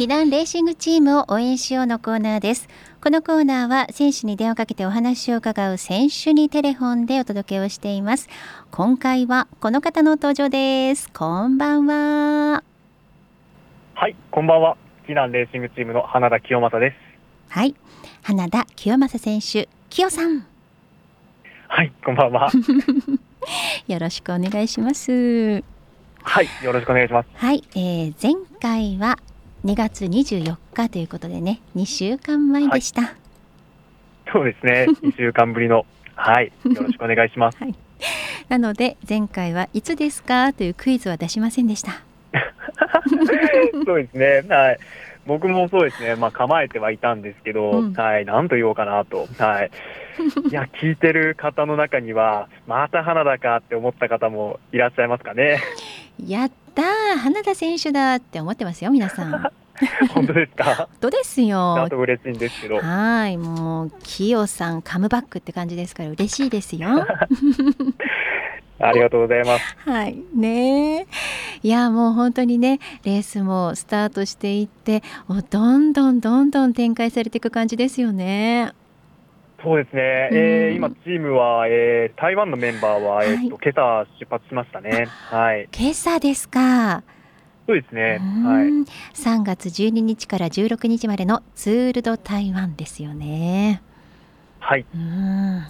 ティダンレーシングチームを応援しようのコーナーです。このコーナーは選手に電話をかけてお話を伺う選手にテレフォンでお届けをしています。今回はこの方の登場です。こんばんは。はいこんばんは。ティダンレーシングチームの花田清正です。はい。花田清正選手清さん。はいこんばんは。よろしくお願いします。はいよろしくお願いします。はい、えー、前回は2月24日ということでね2週間前でした、はい、そうですね。2週間ぶりのはい。よろしくお願いします、はい、なので前回はいつですかというクイズは出しませんでした。そうですね。はい。僕もそうですね、まあ、構えてはいたんですけど、うん、はい、なんと言おうかなと、はい、いや、聞いてる方の中には、また花田かって思った方もいらっしゃいますかね。やったー、花田選手だって思ってますよ、皆さん。本当ですか？本当ですよ。嬉しいんですけど。はい、もう、キヨさんカムバックって感じですから、嬉しいですよ。ありがとうございます。はい、ねいやもう本当にねレースもスタートしていってどんどんどんどん展開されていく感じですよね。そうですね、うん、えー、今、チームは、えー、台湾のメンバーは、はい、えーと、今朝出発しましたね。はい、今朝ですか。そうですね、はい、3月12日から16日までのツール・ド・台湾ですよね。はい、うん。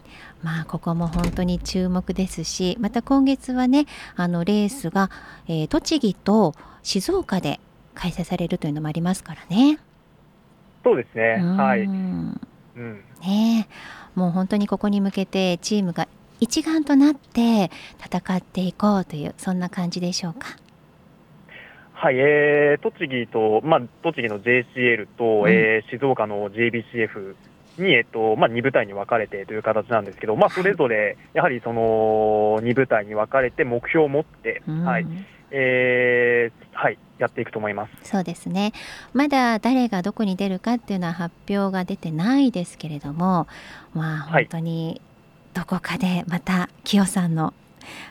まあ、ここも本当に注目ですしまた今月はねあのレースが、えー、栃木と静岡で開催されるというのもありますからね。そうですね、はい、うん、ねもう本当にここに向けてチームが一丸となって戦っていこうというそんな感じでしょうか？はい、えー、栃木と、まあ、栃木の JCL と、うん、えー、静岡の JBCF に、えっとまあ、2部隊に分かれてという形なんですけど、まあ、それぞれやはりその2部隊に分かれて目標を持って、うん、はいえーはい、やっていくと思います。そうですね。まだ誰がどこに出るかっていうのは発表が出てないですけれども、まあ、本当にどこかでまたキヨさんの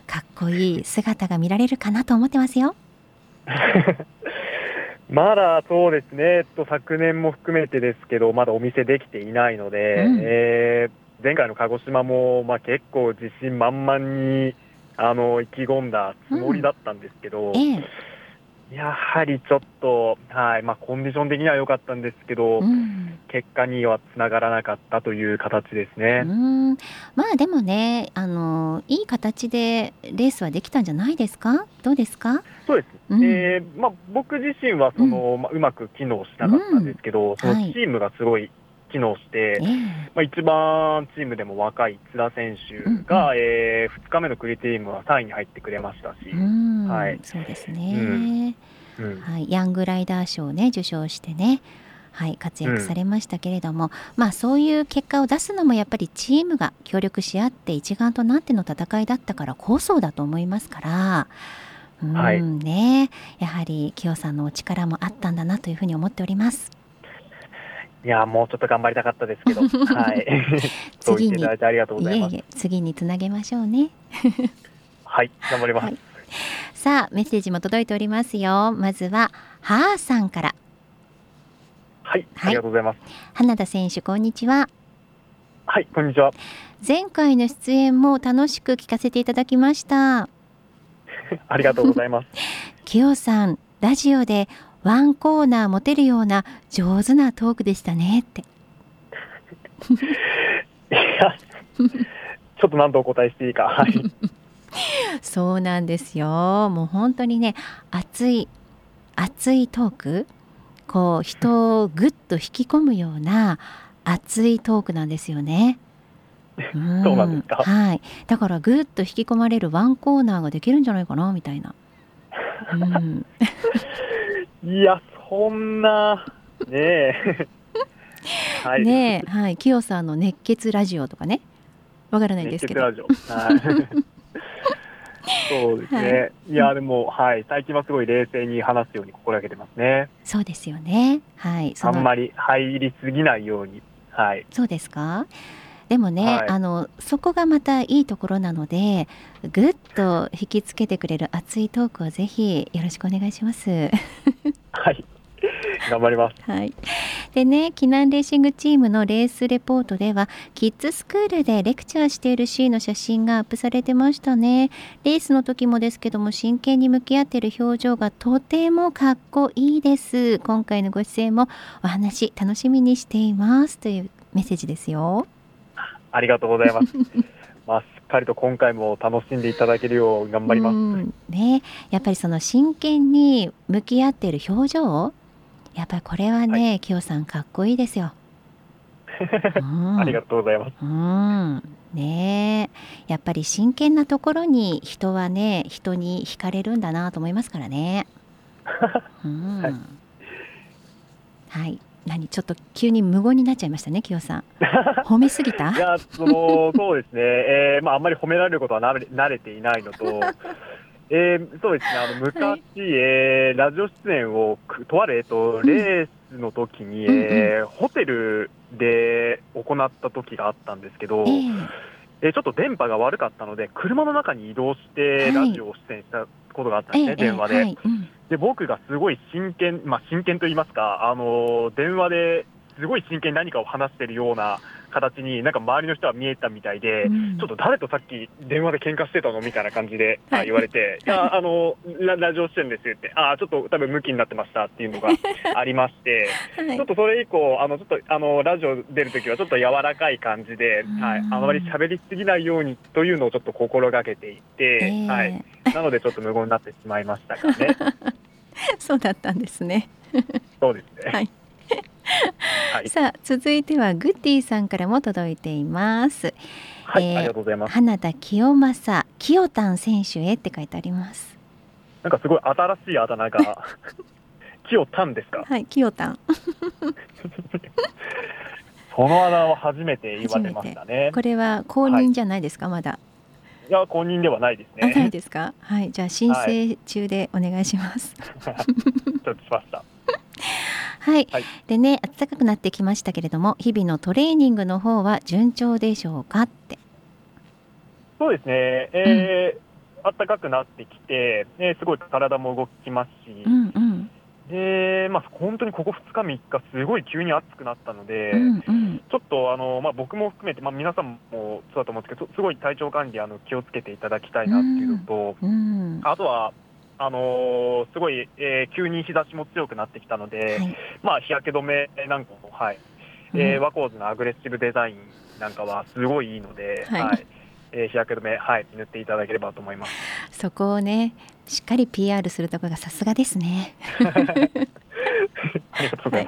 かっこいい姿が見られるかなと思ってますよ。まだそうですね、えっと、昨年も含めてですけど、まだお店できていないので、うん、えー、前回の鹿児島も、まあ、結構自信満々にあの意気込んだつもりだったんですけど、うん。ええ、やはりちょっと、はいまあ、コンディション的には良かったんですけど、うん、結果にはつながらなかったという形ですね。うん。まあでもねあの、いい形でレースはできたんじゃないですか、どうですか？そうです、うん、えー、まあ、僕自身はその、うん、まあ、うまく機能しなかったんですけど、そのチームがすごい機能して、まあ、一番チームでも若い津田選手が、うん、えー、2日目のクリティームは3位に入ってくれましたし、はい、そうですね、うん。はい、ヤングライダー賞を、ね、受賞してね。はい、活躍されましたけれども、うん、まあそういう結果を出すのもやっぱりチームが協力し合って一丸となっての戦いだったからこそだと思いますから、うん。はい、ね、やはり清さんのお力もあったんだなというふうに思っております。いやもうちょっと頑張りたかったですけど、はい。次にいたありがとうございます。いえいえ次につなげましょうね。はい、頑張ります、はい。さあメッセージも届いておりますよ。まずははーさんから。はい、ありがとうございます。花田選手こんにちは。はい、こんにちは。前回の出演も楽しく聞かせていただきました。ありがとうございます。きよさん、ラジオでワンコーナー持てるような上手なトークでしたねって。いや、ちょっと何とお答えしていいか。はい。そうなんですよ。もう本当にね、熱い熱いトーク、こう人をぐっと引き込むような熱いトークなんですよね。うんそうなんですか。はい。だからぐっと引き込まれるワンコーナーができるんじゃないかなみたいな。うん、いや、そんな、ねえ。はい、ねえ、はい、きよさんの熱血ラジオとかね。わからないですけど。熱血ラジオ。はい。そうですね。はい、いや、でも、はい、最近はすごい冷静に話すように心がけてますね。そうですよね。はい。あんまり入りすぎないように。はい。そうですか？でもね、はい、あのそこがまたいいところなのでぐっと引きつけてくれる熱いトークをぜひよろしくお願いします。はい頑張ります。はい。でね、避難レーシングチームのレースレポートでは、キッズスクールでレクチャーしているシーンの写真がアップされてましたね。レースの時もですけども、真剣に向き合っている表情がとてもかっこいいです。今回のご出演もお話楽しみにしていますというメッセージですよ。ありがとうございます。まあ、しっかりと今回も楽しんでいただけるよう頑張ります。ね、やっぱりその真剣に向き合っている表情、やっぱりこれはね、はい、清さんかっこいいですよ。うん、ありがとうございます。うん、ねやっぱり真剣なところに人はね、人に惹かれるんだなと思いますからね。うん、はい、はい何ちょっと急に無言になっちゃいましたね、清さん。褒めすぎた？いやそのそうですね、えーまあ、あんまり褒められることは慣れ慣れていないのと、えー、そうですね、あの昔、はい、えー、ラジオ出演をとある、えっと、レースの時に、うん、えー、ホテルで行った時があったんですけど、えー、えー、ちょっと電波が悪かったので、車の中に移動してラジオを出演したことがあったんですね、電話で。はい。うん。で僕がすごい真剣、まあ、真剣と言いますか、あの電話ですごい真剣に何かを話してるような形に、なんか周りの人は見えたみたいで、うん、ちょっと誰とさっき電話で喧嘩してたのみたいな感じで、はい、言われて、いや、あのラ、ラジオ出演ですって、ああ、ちょっと多分向きになってましたっていうのがありまして、はい、ちょっとそれ以降、あのちょっとあのラジオ出るときはちょっと柔らかい感じで、はい、あまり喋りすぎないようにというのをちょっと心がけていて、えー、はい、なのでちょっと無言になってしまいましたかね。そうだったんですね。そうですね。はいはい、さあ続いてはグッディさんからも届いています。はい、えー、ありがとうございます。花田清正清丹選手へって書いてあります。なんかすごい新しいあだ名が 清丹ですか？はい、清丹。そのあだ名は初めて言われましたね。これは公認じゃないですか、はい、まだ。いや公認ではないですね。ないですか？はい、じゃあ申請中でお願いします。はい、承知しました。はい、はい、でね暖かくなってきましたけれども日々のトレーニングの方は順調でしょうかって。そうですね、えー、うん、暖かくなってきて、ね、すごい体も動きますし、うんうん、でまあ、本当にここ2日、3日、すごい急に暑くなったので、うんうん、ちょっとあの、まあ、僕も含めて、まあ、皆さんもそうだと思うんですけど、すごい体調管理あの気をつけていただきたいなっていうのと、うん。うん、あとは、あのー、すごい、えー、急に日差しも強くなってきたので、はい、まあ、日焼け止めなんかも、はい。えー、ワコーズのアグレッシブデザインなんかはすごいいいので、はい、はい、えー、日焼け止め、はい、塗っていただければと思います。そこをね、しっかり PR するところがさすがですね。はい、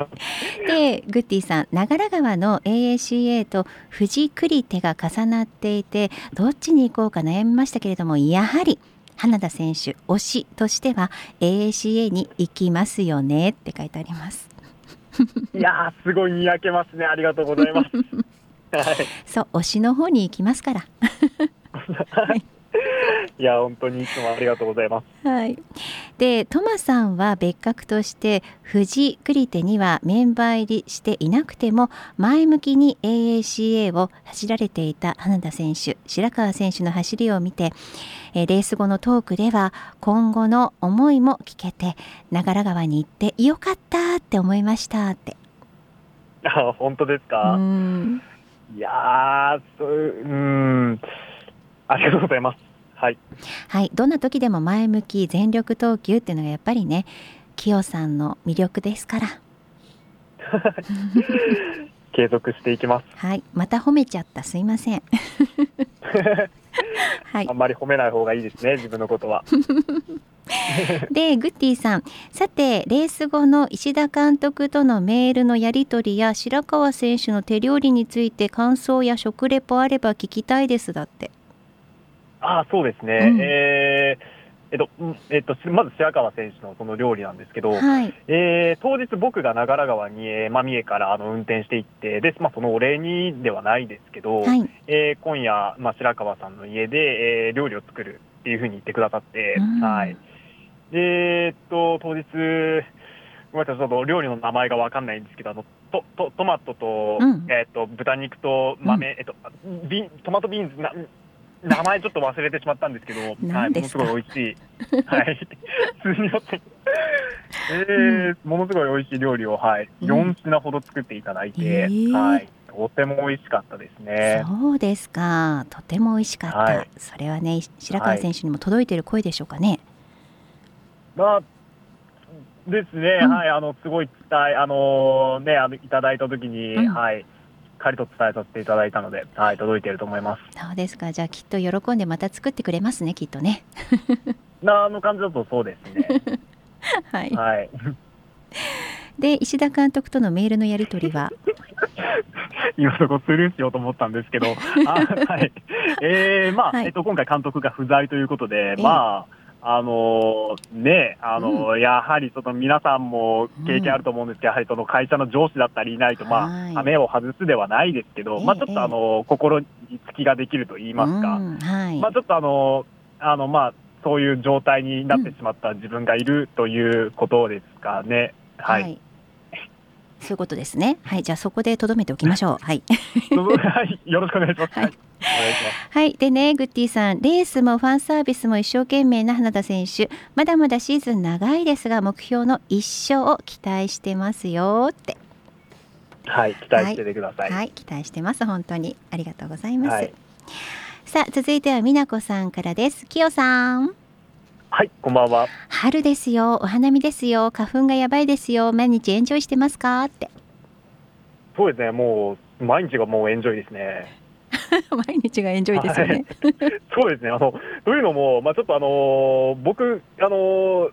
でグッティさん長良川の AACA と富士栗手が重なっていてどっちに行こうか悩みましたけれどもやはり花田選手推しとしては AACA に行きますよねって書いてあります。いやすごいにやけますね。ありがとうございます、はい、そう推しの方に行きますから。はい いや本当にいつもありがとうございます。はい。でトマさんは別格として富士クリテにはメンバー入りしていなくても前向きに AACA を走られていた花田選手、白川選手の走りを見て、えレース後のトークでは今後の思いも聞けて長良川に行ってよかったって思いましたって。あ本当ですか？いやそううんありがとうございます。はい、はい、どんな時でも前向き全力投球っていうのがやっぱりねキヨさんの魅力ですから。継続していきます。はい。また褒めちゃった。すいません。はい、あんまり褒めない方がいいですね自分のことは。でグッティさん。さてレース後の石田監督とのメールのやり取りや白川選手の手料理について感想や食レポあれば聞きたいですだってあそうですね、うん、えーえっとえっと、まず白川選手のその料理なんですけど、はい、えー、当日、僕が長良川に、えーまあ、三重からあの運転していってで、まあ、そのお礼にではないですけど、はい、えー、今夜、まあ、白川さんの家で、えー、料理を作るっていうふうに言ってくださって、うん、はい、でえっと当日、ごめんなさい、ちょっと料理の名前が分かんないんですけど、あのトトトマトと,、うん、えー、っと豚肉と豆、うん、えっとビトマトビーンズな名前ちょっと忘れてしまったんですけど、はい、ものすごい美味しい。はい。普通によって。えー、ものすごい美味しい料理を、はい、4品ほど作っていただいて、えー、はい、とても美味しかったですね。そうですか、とても美味しかった。はい、それはね、白川選手にも届いている声でしょうかね。まあですね、うん、はい、あのすごい伝え、あのね、あのいただいたときに、うん、はい、かりと伝えさせていただいたので、はい、届いていると思います。そうですか、じゃあ、きっと喜んでまた作ってくれますね、きっとね。なあの感じだとそうですね。はい。はい。で、石田監督とのメールのやり取りは？今そこスルーしようと思ったんですけど、あはい。えー、まあ、はい、えっと、今回監督が不在ということで、えー、まあ、あのね、あの、うん、やはりその皆さんも経験あると思うんですけど、うん、やはりその会社の上司だったりいないと、まあ、羽目を外すではないですけど、まあ、ちょっとあの、心に隙ができると言いますか、うんはい、まあ、ちょっとあの、あの、まあ、そういう状態になってしまった自分がいるということですかね。はい、はい。そういうことですね。はい、じゃあそこでとどめておきましょう。はい。はい、よろしくお願いします。はいはい、でね、グッティさん、レースもファンサービスも一生懸命な花田選手、まだまだシーズン長いですが、目標の一勝を期待してますよって。はい、期待しててください。はい、はい、期待してます。本当にありがとうございます。はい、さあ、続いては美奈子さんからです。きよさん。はい、こんばんは。春ですよ、お花見ですよ、花粉がやばいですよ、毎日エンジョイしてますか？って。そうですね、もう毎日がもうエンジョイですね。毎日がエンジョイですよね。はい、そうですね。あのというのも、まあちょっとあの僕あの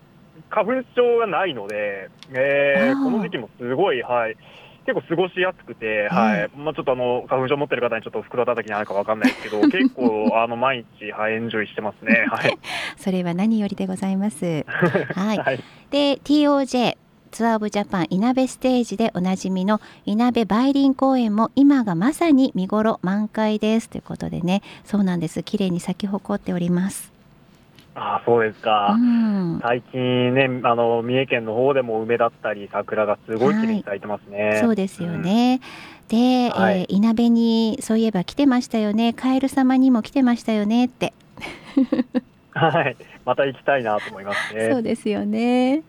花粉症がないので、えー、この時期もすごいはい。結構過ごしやすくて、はい、まあちょっとあの花粉症持ってる方にちょっと袋叩きにあるかわかんないですけど、結構あの毎日はいエンジョイしてますね。はい。それは何よりでございます。はい。はい、で TOJ ツアーオブジャパンいなべステージでおなじみのいなべ梅林公園も今がまさに見頃満開です。ということでね。そうなんです。綺麗に咲き誇っております。あそうですか、うん、最近ねあの三重県の方でも梅だったり桜がすごい綺麗に咲いてますね、はい、そうですよね、うん、で、はい、えー、いなべにそういえば来てましたよね。カエル様にも来てましたよねってはい、また行きたいなと思いますね。そうですよね。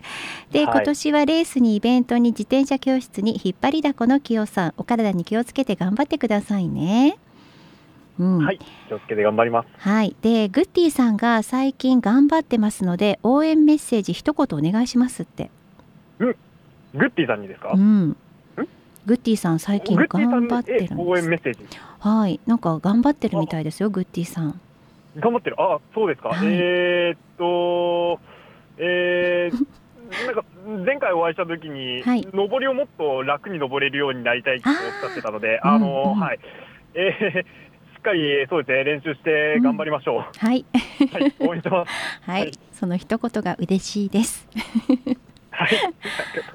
で、はい、今年はレースにイベントに自転車教室に引っ張りだこの清さん、お体に気をつけて頑張ってくださいね。うん、はい、気をつけて頑張ります。はい、で、グッティさんが最近頑張ってますので、応援メッセージ一言お願いしますって。うん、グッティさんにですか？うん。グッティさん最近頑張ってるんです。応援メッセージ。はい、なんか頑張ってるみたいですよ、グッティさん。頑張ってる。あ、そうですか。はい、えー、っと、えー、なんか前回お会いしたときに、はい、上りをもっと楽に登れるようになりたいっておっしゃってたので、あの、うんうん、はい、えー、しっかりそうですね練習して頑張りましょう。うん、はい、はい、応援してます。はい、はい、その一言が嬉しいです。はい。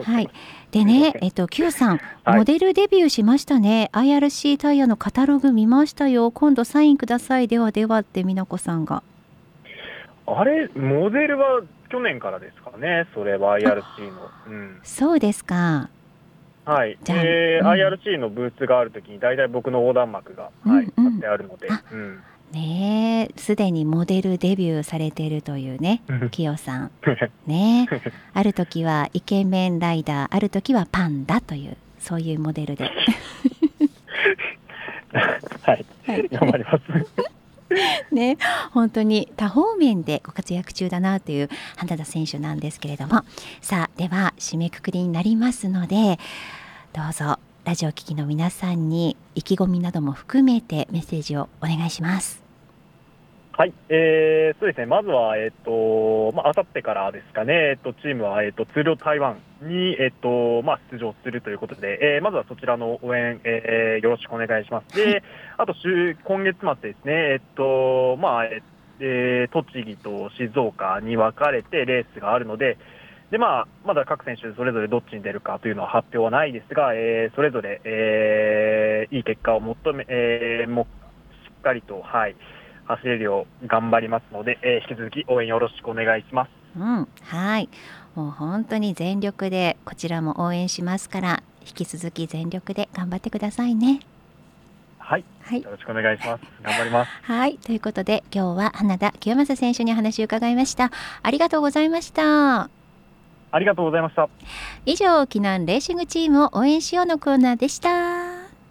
はい。でね、えっと、Q さん、モデルデビューしましたね。IRC タイヤのカタログ見ましたよ。今度サインください。ではではって美奈子さんが。あれ、モデルは去年からですかね。それは IRC の。うん、そうですか。はい。で、うん、IRC のブースがあるときに、大体僕の横断幕が、はい、貼ってあるので。うんねすでにモデルデビューされているというね、きよさん。ねある時はイケメンライダー、ある時はパンダという、そういうモデルで。はい、はい、頑張ります。ね、本当に多方面でご活躍中だなという花田選手なんですけれどもさあでは締めくくりになりますのでどうぞラジオ聴きの皆さんに意気込みなども含めてメッセージをお願いします。はい、えー、そうですね、まずは、えっ、ー、と、まあ、さってからですかね、えっ、ー、と、チームは、えっ、ー、と、通量台湾に、えっ、と、まあ、出場するということで、えー、まずはそちらの応援、えー、よろしくお願いします。で、あと、週、今月末ですね、えっ、と、まあ、えー、栃木と静岡に分かれてレースがあるので、で、まあ、まだ各選手それぞれどっちに出るかというのは発表はないですが、えー、それぞれ、えー、いい結果を求め、えー、もしっかりと、はい、走れるよう頑張りますので、えー、引き続き応援よろしくお願いします。うん、はい。もう本当に全力でこちらも応援しますから、引き続き全力で頑張ってくださいね。はい、はい、よろしくお願いします。頑張ります。はい、ということで今日は花田清正選手にお話を伺いました。ありがとうございました。ありがとうございました以上、避難レーシングチームを応援しようのコーナーでした。